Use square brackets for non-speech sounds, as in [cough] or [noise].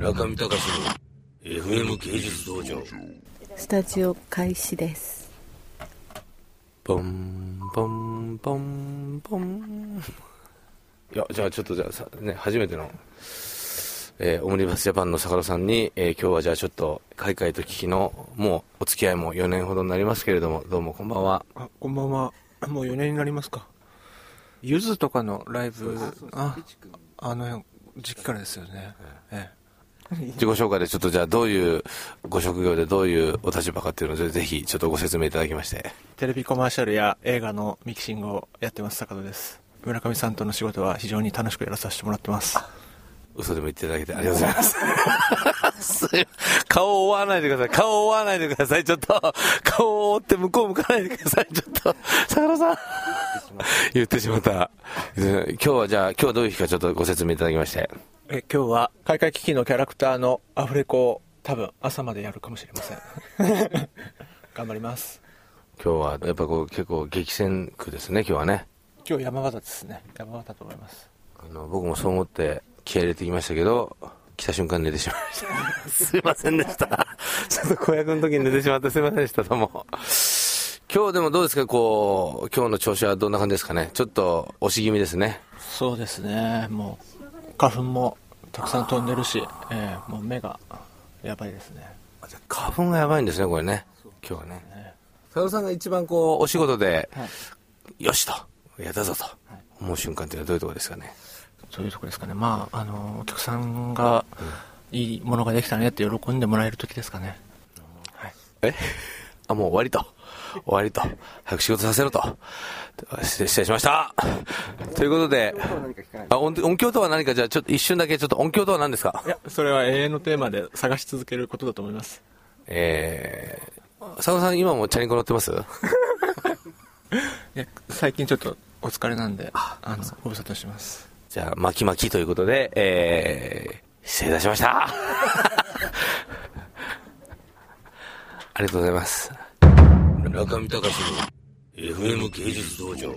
中見隆の FM 芸術道場。スタジオ開始です。ポンポンポンポン。いやじゃあちょっとじゃあさ、ね、初めての、えーオムニバスジャパンの坂田さんに、えー今日はじゃあちょっと海外と聞きのもうお付き合いも4年ほどになりますけれどもどうもこんばんは。あこんばんは。もう4年になりますか？ゆずとかのライブああの時期からですよね、え自己紹介でちょっとじゃあどういうご職業でどういうお立場かっていうのをぜひちょっとご説明いただきましてえテレビコマーシャルや映画のミキシングをやってます坂戸です村上さんとの仕事は非常に楽しくやらさせてもらってます嘘でも言っていただけてありがとうございます。[laughs] 顔を追わないでください。顔を追わないでください。ちょっと、顔を追って向こう向かないでください。ちょっと、坂田さん。言ってしまった。今日はじゃあ、今日はどういう日かちょっとご説明いただきまして。え今日は開会危機のキャラクターのアフレコを多分朝までやるかもしれません [laughs] 頑張ります今日はやっぱこう結構激戦区ですね、今日はね。今日山形ですね山形と思いますあの僕もそう思って気合い入れてきましたけど、来た瞬間寝てしまいました。[laughs] すいませんでした。ちょっと子役の時に寝てしまってすいませんでした、どうも。今日でもどうですか、こう、今日の調子はどんな感じですかね。ちょっと押し気味ですね。そうですねもう花粉もたくさん飛んでるし、ええもう目がやばいですね。花粉がやばいんですね、これね。今日はね。佐野さんが一番こう、お仕事で、はい。よしと、やったぞと思う瞬間っていうのはどういうところですかね？そういうとこですかね。まああのお客さんがいいものができたねって喜んでもらえる時ですかね。はいえ？[laughs] あ、もう終わりと。終わりと。早く仕事させろと。失礼しました。ということで、あ音音響とは何か、じゃあちょっと一瞬だけ、ちょっと音響とは何ですか？いやそれは永遠のテーマで探し続けることだと思いますえー、佐野さん今もチャリンコ乗ってます？[laughs] いや最近ちょっとお疲れなんであのご無沙汰してますじゃあ、巻き巻きということで、えー、失礼いたしました。[laughs] ありがとうございます。中見隆の FM 芸術道場。